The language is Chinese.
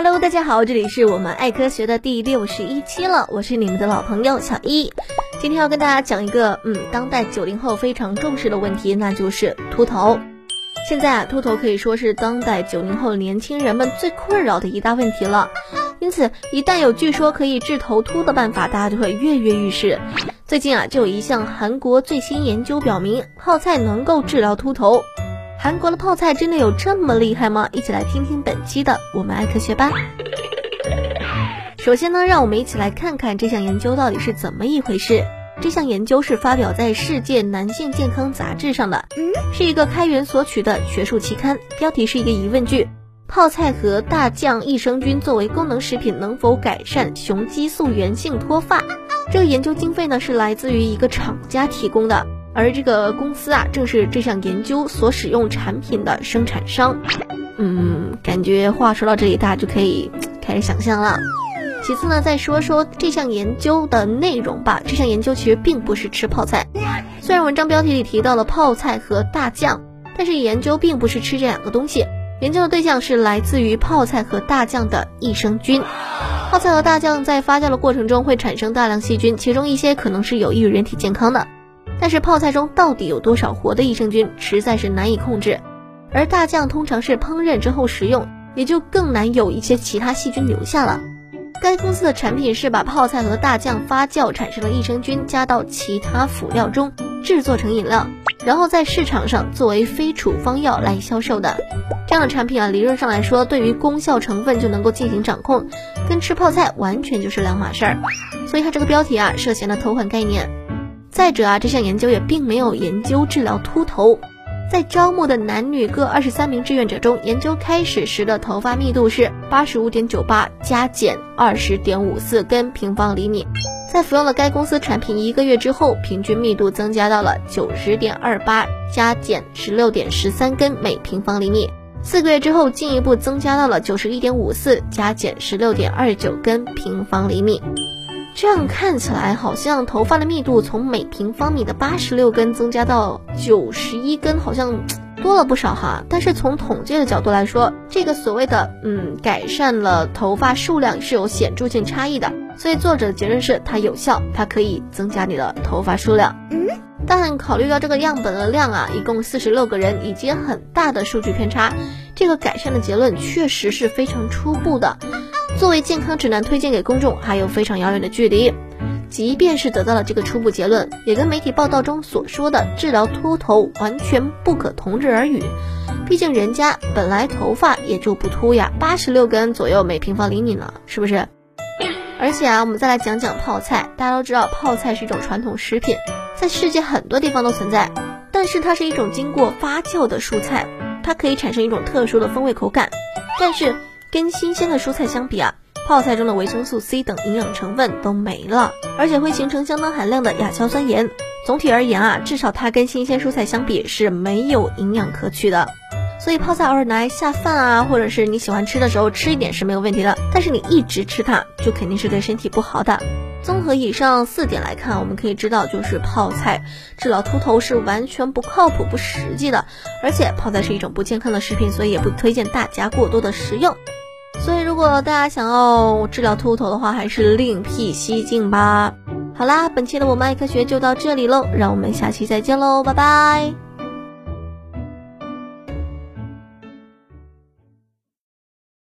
Hello，大家好，这里是我们爱科学的第六十一期了，我是你们的老朋友小一。今天要跟大家讲一个，嗯，当代九零后非常重视的问题，那就是秃头。现在啊，秃头可以说是当代九零后年轻人们最困扰的一大问题了。因此，一旦有据说可以治头秃的办法，大家就会跃跃欲试。最近啊，就有一项韩国最新研究表明，泡菜能够治疗秃头。韩国的泡菜真的有这么厉害吗？一起来听听本期的我们爱科学吧。首先呢，让我们一起来看看这项研究到底是怎么一回事。这项研究是发表在《世界男性健康杂志》上的，是一个开源索取的学术期刊。标题是一个疑问句：泡菜和大酱益生菌作为功能食品，能否改善雄激素源性脱发？这个研究经费呢是来自于一个厂家提供的，而这个公司啊正是这项研究所使用产品的生产商。嗯，感觉话说到这里，大家就可以 开始想象了。其次呢，再说说这项研究的内容吧。这项研究其实并不是吃泡菜，虽然文章标题里提到了泡菜和大酱，但是研究并不是吃这两个东西。研究的对象是来自于泡菜和大酱的益生菌。泡菜和大酱在发酵的过程中会产生大量细菌，其中一些可能是有益于人体健康的。但是泡菜中到底有多少活的益生菌，实在是难以控制。而大酱通常是烹饪之后食用，也就更难有一些其他细菌留下了。该公司的产品是把泡菜和大酱发酵产生的益生菌加到其他辅料中制作成饮料，然后在市场上作为非处方药来销售的。这样的产品啊，理论上来说，对于功效成分就能够进行掌控，跟吃泡菜完全就是两码事儿。所以它这个标题啊，涉嫌了偷换概念。再者啊，这项研究也并没有研究治疗秃头。在招募的男女各二十三名志愿者中，研究开始时的头发密度是八十五点九八加减二十点五四根平方厘米，在服用了该公司产品一个月之后，平均密度增加到了九十点二八加减十六点十三根每平方厘米，四个月之后进一步增加到了九十一点五四加减十六点二九根平方厘米。这样看起来，好像头发的密度从每平方米的八十六根增加到九十一根，好像多了不少哈。但是从统计的角度来说，这个所谓的嗯改善了头发数量是有显著性差异的。所以作者的结论是它有效，它可以增加你的头发数量。嗯，但考虑到这个样本的量啊，一共四十六个人以及很大的数据偏差，这个改善的结论确实是非常初步的。作为健康指南推荐给公众还有非常遥远的距离，即便是得到了这个初步结论，也跟媒体报道中所说的治疗秃头完全不可同日而语。毕竟人家本来头发也就不秃呀，八十六根左右每平方厘米呢，是不是？而且啊，我们再来讲讲泡菜。大家都知道泡菜是一种传统食品，在世界很多地方都存在，但是它是一种经过发酵的蔬菜，它可以产生一种特殊的风味口感，但是。跟新鲜的蔬菜相比啊，泡菜中的维生素 C 等营养成分都没了，而且会形成相当含量的亚硝酸盐。总体而言啊，至少它跟新鲜蔬菜相比是没有营养可取的。所以泡菜偶尔拿来下饭啊，或者是你喜欢吃的时候吃一点是没有问题的。但是你一直吃它，就肯定是对身体不好的。综合以上四点来看，我们可以知道，就是泡菜治疗秃头是完全不靠谱、不实际的。而且泡菜是一种不健康的食品，所以也不推荐大家过多的食用。所以，如果大家想要治疗秃头的话，还是另辟蹊径吧。好啦，本期的我们爱科学就到这里喽，让我们下期再见喽，拜拜。